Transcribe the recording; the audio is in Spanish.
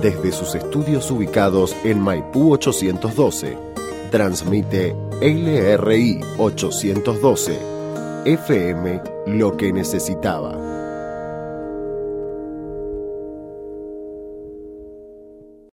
Desde sus estudios ubicados en Maipú 812, transmite LRI 812, FM Lo que necesitaba.